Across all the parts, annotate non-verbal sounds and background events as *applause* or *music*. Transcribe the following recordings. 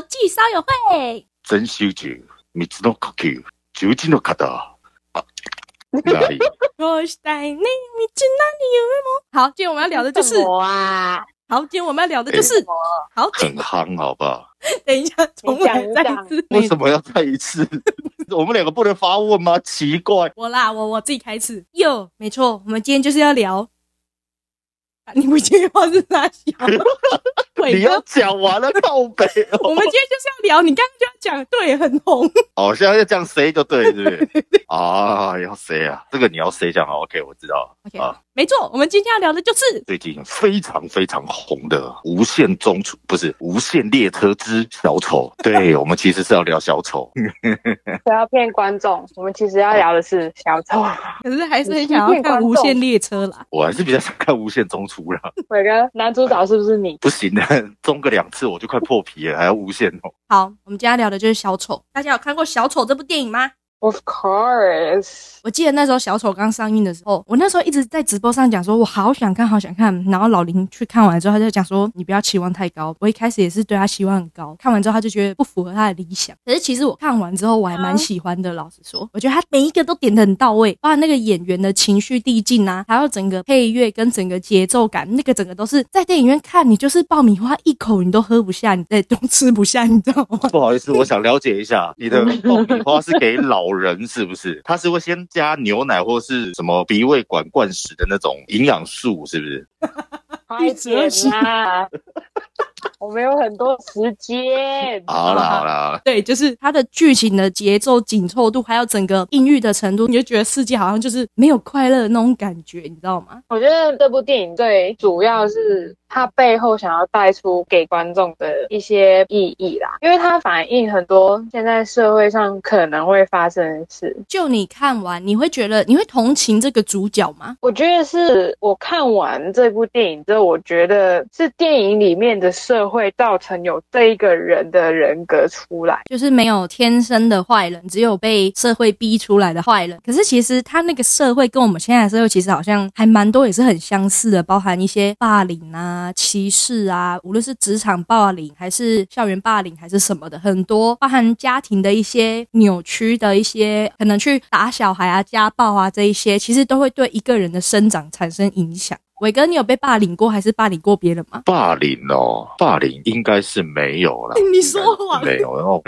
欢迎回到国际烧友会。真修酒，三つの呼吸、十字の肩。啊，来，我是带你，你知道你有没有？好，今天我们要聊的就是，什么啊，好，今天我们要聊的就是，什么好，很夯，好不好？等一下，重来再一次。为什么要再一次？*laughs* 我们两个不能发问吗？奇怪，我啦，我我自己开始。哟，没错，我们今天就是要聊。啊你不接话是哪小？ *laughs* 伟你要，讲完了，靠北 *laughs* 我哦。们今天就是要聊，你刚刚就要讲，对，很红。*laughs* 哦，现在要这样 say 就对，*laughs* 对不对？啊，要 say 啊，这个你要 say 讲啊，OK，我知道了。OK，啊，没错，我们今天要聊的就是最近非常非常红的《无限中出》不是《无限列车之小丑》，*laughs* 对我们其实是要聊小丑。*laughs* 不要骗观众，我们其实要聊的是小丑。*laughs* 可是还是很想要看《无限列车》啦。我还是比较想看《无限中出》啦，伟哥，男主角是不是你？不行的，中个两次我就快破皮了，还要无限哦。好，我们今天聊的就是小丑。大家有看过《小丑》这部电影吗？Of course，我记得那时候小丑刚上映的时候，我那时候一直在直播上讲说，我好想看，好想看。然后老林去看完之后，他就讲说，你不要期望太高。我一开始也是对他期望很高，看完之后他就觉得不符合他的理想。可是其实我看完之后，我还蛮喜欢的。老实说，我觉得他每一个都点的很到位，包括那个演员的情绪递进啊，还有整个配乐跟整个节奏感，那个整个都是在电影院看，你就是爆米花一口你都喝不下，你再都吃不下，你知道吗？不好意思，我想了解一下，你的爆米花是给老人是不是？他是会先加牛奶或是什么鼻胃管灌食的那种营养素，是不是？快点啦！*laughs* *laughs* 我没有很多时间。好了好了，对，就是它的剧情的节奏紧凑度，还有整个阴郁的程度，你就觉得世界好像就是没有快乐的那种感觉，你知道吗？我觉得这部电影最主要是它背后想要带出给观众的一些意义啦，因为它反映很多现在社会上可能会发生的事。就你看完，你会觉得你会同情这个主角吗？我觉得是我看完这部电影之后，我觉得是电影里面的社会造成有这一个人的人格出来。就是没有天生的坏人，只有被社会逼出来的坏人。可是其实他那个社会跟我们现在的社会其实好像还蛮多，也是很相似的，包含一些霸凌啊、歧视啊，无论是职场霸凌还是校园霸凌还是什么的，很多包含家庭的一些扭曲的一些，可能去打小孩啊、家暴啊这一些，其实都会对一个人的生长产生影响。伟哥，你有被霸凌过还是霸凌过别人吗？霸凌哦，霸凌应该是没有啦。*laughs* 你说谎没有，然 *laughs* 后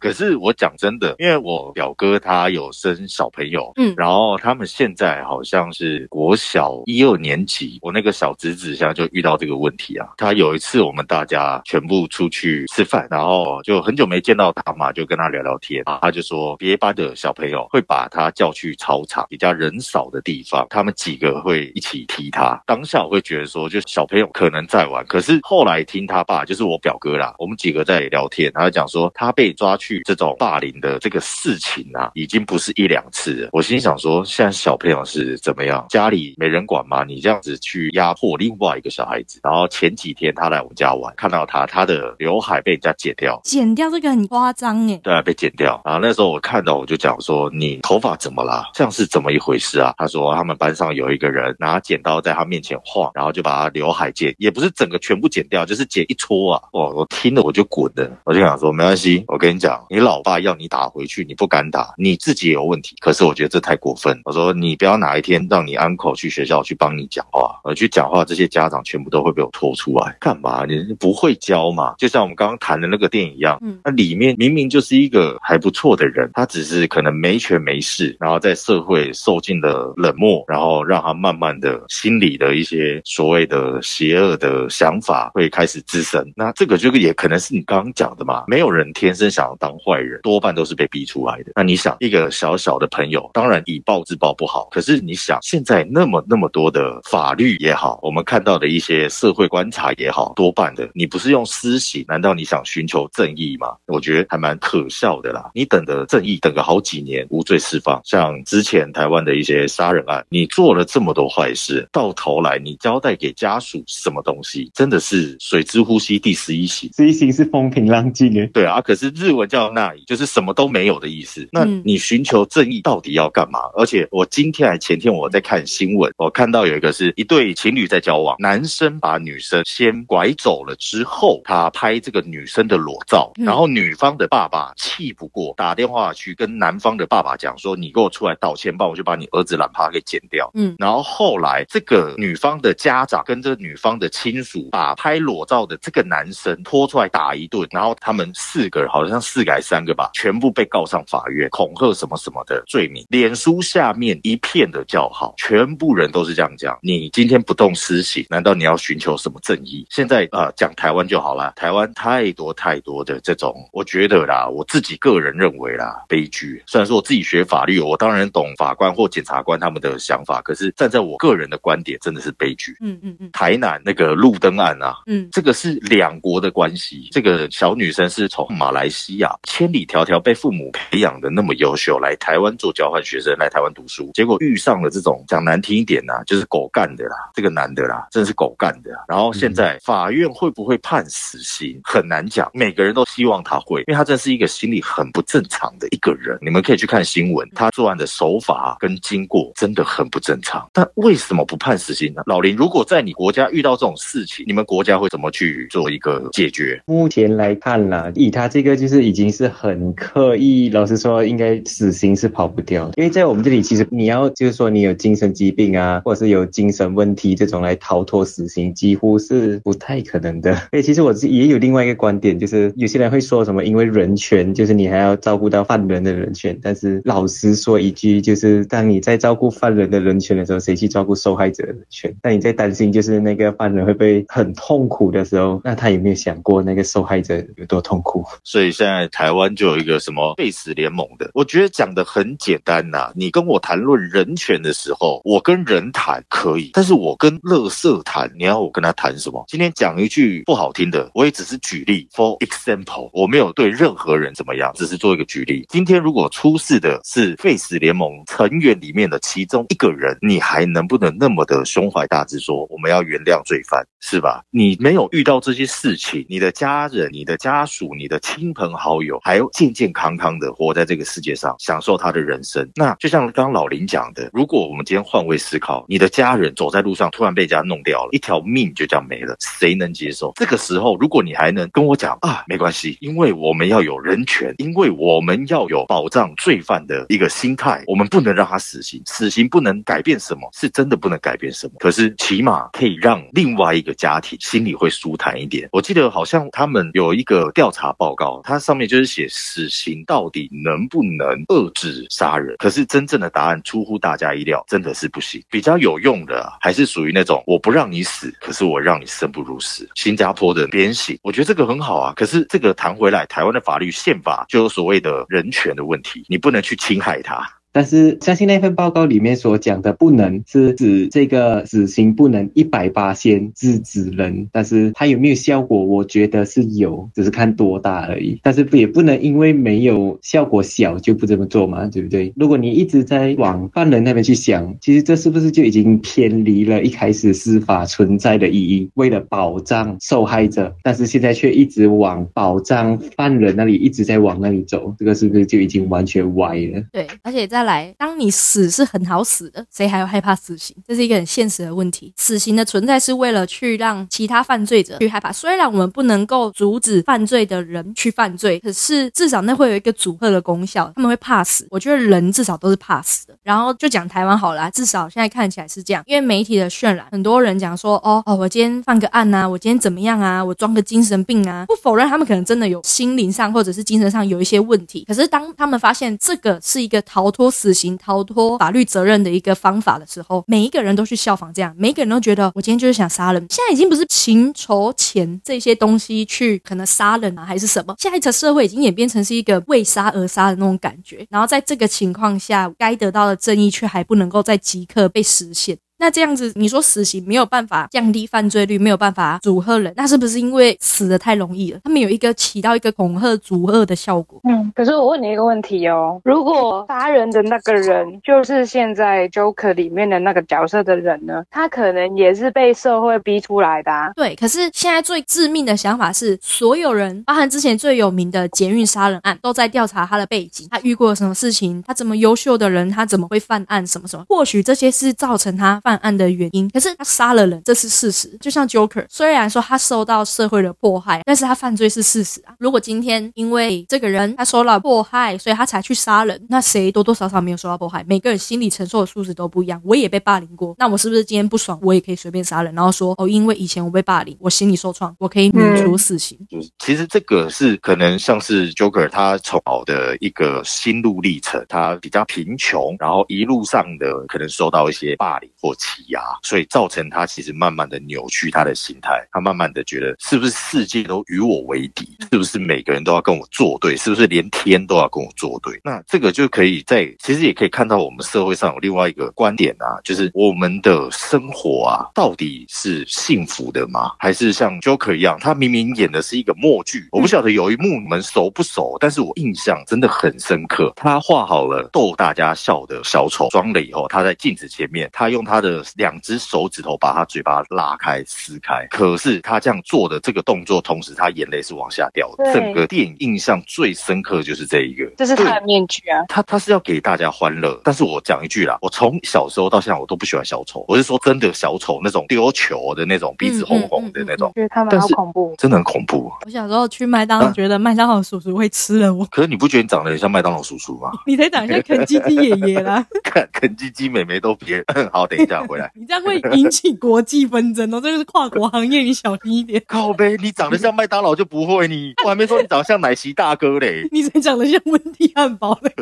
可是我讲真的，因为我表哥他有生小朋友，嗯然后他们现在好像是国小一二年级，我那个小侄子现在就遇到这个问题啊。他有一次我们大家全部出去吃饭，然后就很久没见到他嘛，就跟他聊聊天啊，他就说别班的小朋友会把他叫去操场比较人少的地方，他们几个会一起踢他。当下我会觉得说，就小朋友可能在玩，可是后来听他爸，就是我表哥啦，我们几个在聊天，他就讲说他被抓去这种霸凌的这个事情啊，已经不是一两次了。我心想说，现在小朋友是怎么样？家里没人管吗？你这样子去压迫另外一个小孩子，然后前几天他来我们家玩，看到他他的刘海被人家剪掉，剪掉这个很夸张哎。对啊，被剪掉。然后那时候我看到，我就讲说：“你头发怎么啦？这样是怎么一回事啊？”他说：“他们班上有一个人拿剪刀在他面前晃，然后就把他刘海剪，也不是整个全部剪掉，就是剪一撮啊。”哦，我听了我就滚了，我就想说：“没关系，我跟你讲，你老爸要你打回去，你不敢打，你自己也有问题。可是我觉得这太过分。我说你不要哪一天让你 uncle 去学校去帮你讲话，呃，去讲话，这些家长全部都会被我拖出来，干嘛？你不会教嘛？就像我们刚刚谈的那个电影一样。”嗯，那里面明明就是一个还不错的人，他只是可能没权没势，然后在社会受尽了冷漠，然后让他慢慢的心里的一些所谓的邪恶的想法会开始滋生。那这个就也可能是你刚刚讲的嘛，没有人天生想要当坏人，多半都是被逼出来的。那你想，一个小小的朋友，当然以暴制暴不好，可是你想，现在那么那么多的法律也好，我们看到的一些社会观察也好，多半的你不是用私刑，难道你想寻求正义吗？我觉得还蛮可笑的啦。你等的正义等个好几年，无罪释放，像之前台湾的一些杀人案，你做了这么多坏事，到头来你交代给家属什么东西，真的是水之呼吸第十一型。十一型是风平浪静的，对啊，可是日文叫那里，就是什么都没有的意思。那嗯你寻求正义到底要干嘛？而且我今天还前天我在看新闻，我看到有一个是一对情侣在交往，男生把女生先拐走了之后，他拍这个女生的裸照，嗯然后女方的爸爸气不过，打电话去跟男方的爸爸讲说：“你给我出来道歉，不然我就把你儿子懒趴给剪掉。”嗯然后后来这个女方的家长跟这女方的亲属把拍裸照的这个男生拖出来打一顿，然后他们四个好像四个还三个吧，全部被告上法院，恐吓什么什么的罪名。脸书下面一片的叫好，全部人都是这样讲。你今天不动私刑，难道你要寻求什么正义？现在呃讲台湾就好了，台湾太多太多的这种，我觉得啦，我自己个人认为啦，悲剧。虽然说我自己学法律，我当然懂法官或检察官他们的想法，可是站在我个人的观点，真的是悲剧。嗯嗯嗯台南那个路灯案啊，嗯这个是两国的关系。这个小女生是从马来西亚千里迢迢被父母培养的那么优秀，来台湾做交换学生，来台湾读书，结果遇上了这种讲难听一点呐、就是狗干的啦，这个男的啦，真的是狗干的啦。然后现在法院会不会判死刑，很难讲。每个人都希望他会，因为他真是一个心理很不正常的一个人。你们可以去看新闻，他作案的手法跟经过真的很不正常。但为什么不判死刑呢？老林，如果在你国家遇到这种事情，你们国家会怎么去做一个解决？目前来看啦，以他这个就是已经是很刻意，老实说，应该死刑是跑不掉的。因为在我们这里，其实你要就是说你有精神疾病啊，或者是有精神问题这种来逃脱死刑，几乎是不太可能的。所 *laughs* 以其实我也有另外一个观点，就是有些人会说什么，因为人权，就是你还要照顾到犯人的人权。但是老实说一句，就是当你在照顾犯人的人权的时候，谁去照顾受害害者的人权？当你在担心就是那个犯人会被很痛苦的时候，那他有没有想过那个受害者有多痛苦？所以现在台湾就有一个什么废死联盟的，我觉得讲的很简单呐、你跟我谈论人权的时候，我跟人谈可以，但是我跟乐色谈，你要我跟他谈什么？今天讲一句不好听的，我也只是举例，for example，我没有对任何人怎么样，只是做一个举例。今天如果出事的是废死联盟成员里面的其中一个人，你还能不能那么的胸怀大志说我们要原谅罪犯，是吧？你没有遇到这些事情，你的家人、你的家属、你的亲朋好友，还要健健康康的活在这个世界上，享受他的人生。那就像刚刚老林讲的，如果我们今天换位思考，你的家人走在路上突然被人家弄掉了，一条命就这样没了，谁能接受？这个时候，如果你还能跟我讲啊，没关系，因为我们要有人权，因为我们要有保障罪犯的一个心态，我们不能让他死刑，死刑不能改变什么，是真的不能改变什么。可是起码可以让另外一个家庭心里会舒坦一点。我记得好像他们有一个调查报告，它上面就是写死刑到底能不能遏制杀人？可是真正的答案出乎大家意料，真的是不行。比较有用的、还是属于那种我不让你死，可是我让你生不如死。新加坡的鞭刑，我觉得这个很好啊。可是这个谈回来，台湾的法律宪法就有所谓的人权的问题，你不能去侵害他。但是相信那份报告里面所讲的不能是指这个死刑不能一百八先制止人，但是它有没有效果，我觉得是有，只是看多大而已。但是不也不能因为没有效果小就不这么做嘛，对不对？如果你一直在往犯人那边去想，其实这是不是就已经偏离了一开始司法存在的意义？为了保障受害者，但是现在却一直往保障犯人那里一直在往那里走，这个是不是就已经完全歪了？对，而且在来，当你死是很好死的，谁还要害怕死刑？这是一个很现实的问题。死刑的存在是为了去让其他犯罪者去害怕。虽然我们不能够阻止犯罪的人去犯罪，可是至少那会有一个阻吓的功效，他们会怕死。我觉得人至少都是怕死的。然后就讲台湾好了啦，至少现在看起来是这样，因为媒体的渲染，很多人讲说，哦哦，我今天犯个案啊，我今天怎么样啊，我装个精神病啊，不否认他们可能真的有心灵上或者是精神上有一些问题。可是当他们发现这个是一个逃脱死刑、逃脱法律责任的一个方法的时候，每一个人都去效仿这样，每一个人都觉得我今天就是想杀人。现在已经不是情仇钱这些东西去可能杀人啊，还是什么，现在的社会已经演变成是一个为杀而杀的那种感觉。然后在这个情况下，该得到的正义却还不能够在即刻被实现。那那这样子，你说死刑没有办法降低犯罪率，没有办法阻吓人，那是不是因为死的太容易了？他们有一个起到一个恐吓、阻吓的效果。嗯，可是我问你一个问题哦，如果杀人的那个人就是现在 Joker 里面的那个角色的人呢？他可能也是被社会逼出来的、啊。对，可是现在最致命的想法是，所有人，包含之前最有名的捷运杀人案，都在调查他的背景，他遇过什么事情，他怎么优秀的人，他怎么会犯案，什么什么？或许这些是造成他犯案的原因，可是他杀了人，这是事实。就像 Joker，虽然说他受到社会的迫害，但是他犯罪是事实啊。如果今天因为这个人他受到迫害，所以他才去杀人，那谁多多少少没有受到迫害？每个人心理承受的素质都不一样。我也被霸凌过，那我是不是今天不爽，我也可以随便杀人？然后说哦，因为以前我被霸凌，我心理受创，我可以免除死刑。就是其实这个是可能像是 Joker 他从好的一个心路历程，他比较贫穷，然后一路上的可能受到一些霸凌或欺压，所以造成他其实慢慢的扭曲他的心态，他慢慢的觉得是不是世界都与我为敌，是不是每个人都要跟我作对，是不是连天都要跟我作对？那这个就可以在其实也可以看到我们社会上有另外一个观点啊，就是我们的生活啊，到底是幸福的吗？还是像 Joker 一样，他明明演的是一个默剧？我不晓得有一幕你们熟不熟，但是我印象真的很深刻。他画好了逗大家笑的小丑，装了以后，他在镜子前面，他用他的两只手指头把他嘴巴拉开撕开。可是他这样做的这个动作，同时他眼泪是往下掉的。整个电影印象最深刻就是这一个，这是他的面具啊。他他是要给大家欢乐，但是我讲一句啦，我从小时候到现在我都不喜欢小丑，我是说真的小丑那种丢球的那种鼻子红红的那种，觉得他们好恐怖。真的很恐怖。我小时候去麦当觉得麦当劳叔叔会吃了我，可是你不觉得你长得很像麦当劳叔叔吗？*laughs* 你才长得像肯基基爷爷啦，*laughs* 肯肯基基美眉都别 *laughs* 好，等一下回来。*laughs* 你这样会引起国际纷争哦，这个是跨国行业，你小心一点。*laughs* 靠呗，你长得像麦当劳就不会你，我还没说你长得像奶昔大哥嘞，*laughs* 你才长得像温蒂汉堡嘞，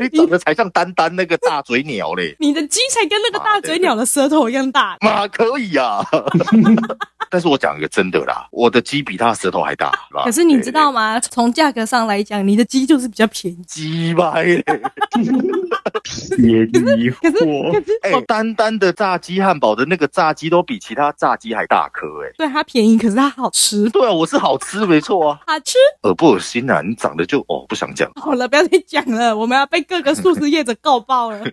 你长得才像丹丹那个大嘴鸟嘞。你的鸡才跟那个大嘴鸟的舌头一样大。妈可以呀、但是我讲一个真的啦，我的鸡比他舌头还大，*laughs* 是吧可是你知道吗？从价格上来讲，你的鸡就是比较便宜。鸡掰嘞！也疑可是惑。可是哎、丹丹的炸鸡汉堡的那个炸鸡都比其他炸鸡还大颗哎、对它便宜，可是它好吃，对啊，我是好吃没错啊，好吃。恶不恶心啊？你长得就哦，不想讲。好了，不要再讲了，我们要被各个素食业者告爆了。*laughs*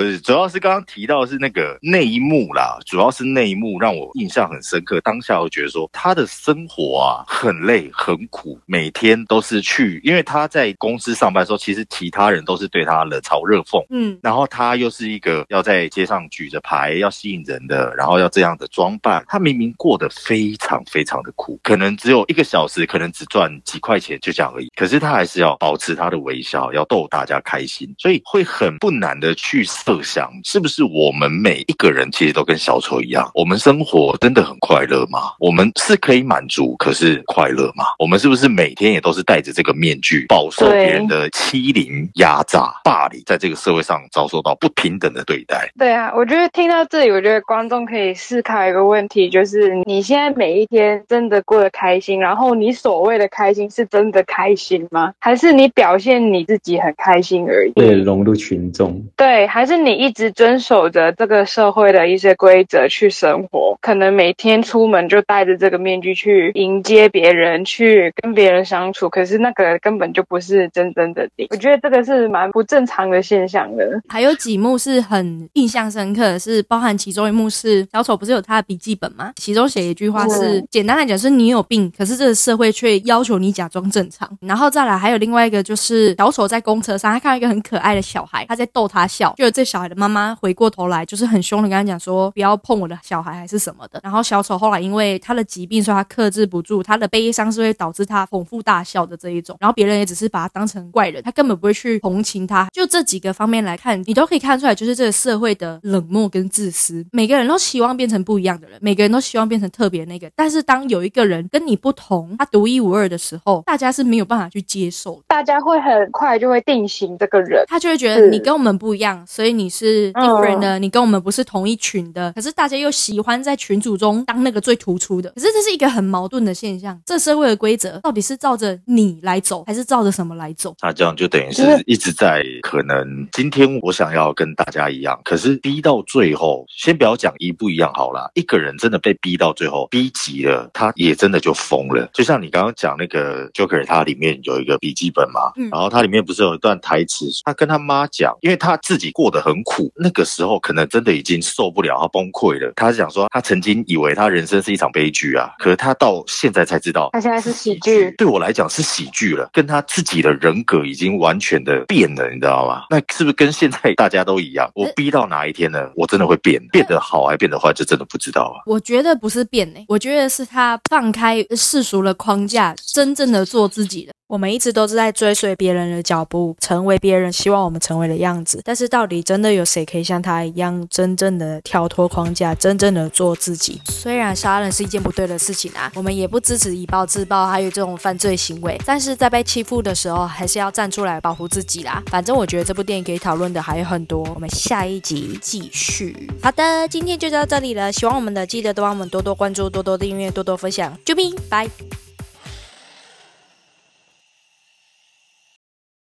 不是，主要是刚刚提到的是那个那一幕啦，主要是那一幕让我印象很深刻。当下我觉得说他的生活啊很累很苦，每天都是去，因为他在公司上班的时候，其实其他人都是对他冷嘲热讽。嗯，然后他又是一个要在街上举着牌要吸引人的，然后要这样的装扮。他明明过得非常非常的苦，可能只有一个小时，可能只赚几块钱，就这样而已。可是他还是要保持他的微笑，要逗大家开心，所以会很不难的去设想，是不是我们每一个人其实都跟小丑一样，我们生活真的很快乐吗？我们是可以满足，可是快乐吗？我们是不是每天也都是戴着这个面具，饱受别人的欺凌、压榨、霸凌，在这个社会上遭受到不平等的对待？对啊，我觉得听到这里，我觉得观众可以思考一个问题，就是你现在每一天真的过得开心，然后你所谓的开心是真的开心吗？还是你表现你自己很开心而已？为了融入群众，对，还是你一直遵守着这个社会的一些规则去生活，可能每天出门就戴着这个面具去迎接别人，去跟别人相处，可是那个根本就不是真正的你。我觉得这个是蛮不正常的现象的。还有几幕是很印象深刻的是，包含其中一幕是小丑不是有他的笔记本吗？其中写一句话是，嗯简单来讲是你有病，可是这个社会却要求你假装正常。然后再来还有另外一个就是小丑在公车上，他看到一个很可爱的小孩，他在逗他笑，就这小孩的妈妈回过头来就是很凶的跟他讲说不要碰我的小孩还是什么的。然后小丑后来因为他的疾病，所以他克制不住，他的悲伤是会导致他捧腹大笑的这一种。然后别人也只是把他当成怪人，他根本不会去同情他。就这几个方面来看，你都可以看出来，就是这个社会的冷漠跟自私。每个人都希望变成不一样的人，每个人都希望变成特别那个。但是当有一个人跟你不同，他独一无二的时候，大家是没有办法去接受的。大家会很快就会定型这个人。他就会觉得你跟我们不一样，所以你是 different 的，你跟我们不是同一群的。可是大家又喜欢在群组中当那个最突出的。可是这是一个很矛盾的现象，这社会的规则到底是照着你来走，还是照着什么来走？那这样就等于是一直在可能今天我想要跟大家一样，可是逼到最后，先不要讲一不一样好了，一个人真的被逼到最后，逼急了，他也真的就疯了。就像你刚刚讲那个 Joker，他里面有一个笔记本嘛，嗯然后他里面不是有一段台词，他跟他妈讲，因为他自己过得很苦，那个时候可能真的已经受不了，他崩溃了。他是讲说，他曾经以为他人生是一场悲剧啊，可是他到现在才知道，他现在是喜剧。对我来讲是喜剧了，跟他自己的人格已经完全的变了，你知道吗？那是不是跟现在大家都一样？我逼到哪一天呢？我真的会变，变得好还变得坏，就真的不知道啊。我觉得不是变呢、我觉得是他放开世俗的框架，真正的做自己了。我们一直都是在追随别人的脚步，成为别人希望我们成为的样子。但是，到底真的有谁可以像他一样，真正的跳脱框架，真正的做自己？虽然杀人是一件不对的事情啊，我们也不支持以暴制暴，还有这种犯罪行为。但是在被欺负的时候，还是要站出来保护自己啦。反正我觉得这部电影可以讨论的还有很多，我们下一集继续。好的，今天就到这里了。喜欢我们的，记得都帮我们多多关注、多多订阅、多多分享。啾咪，拜。